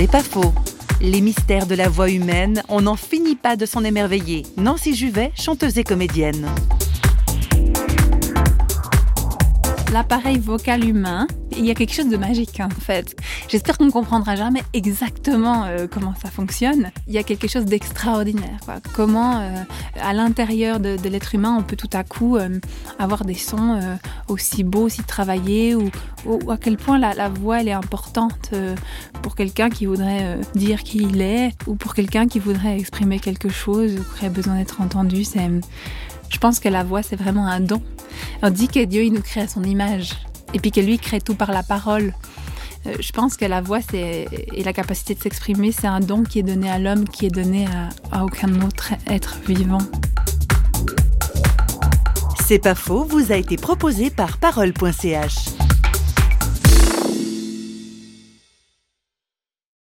C'est pas faux. Les mystères de la voix humaine, on n'en finit pas de s'en émerveiller. Nancy Juvet, chanteuse et comédienne. l'appareil vocal humain, il y a quelque chose de magique en fait. J'espère qu'on ne comprendra jamais exactement euh, comment ça fonctionne. Il y a quelque chose d'extraordinaire. Comment euh, à l'intérieur de, l'être humain on peut tout à coup euh, avoir des sons aussi beaux, aussi travaillés, ou, à quel point la, voix est importante pour quelqu'un qui voudrait dire qui il est, ou pour quelqu'un qui voudrait exprimer quelque chose, ou qui aurait besoin d'être entendu. Je pense que la voix c'est vraiment un don. On dit que Dieu, nous crée à son image. Et puis que lui, crée tout par la parole. Euh, je pense que la voix et la capacité de s'exprimer, c'est un don qui est donné à l'homme, qui est donné à aucun autre être vivant. C'est pas faux, vous a été proposé par parole.ch.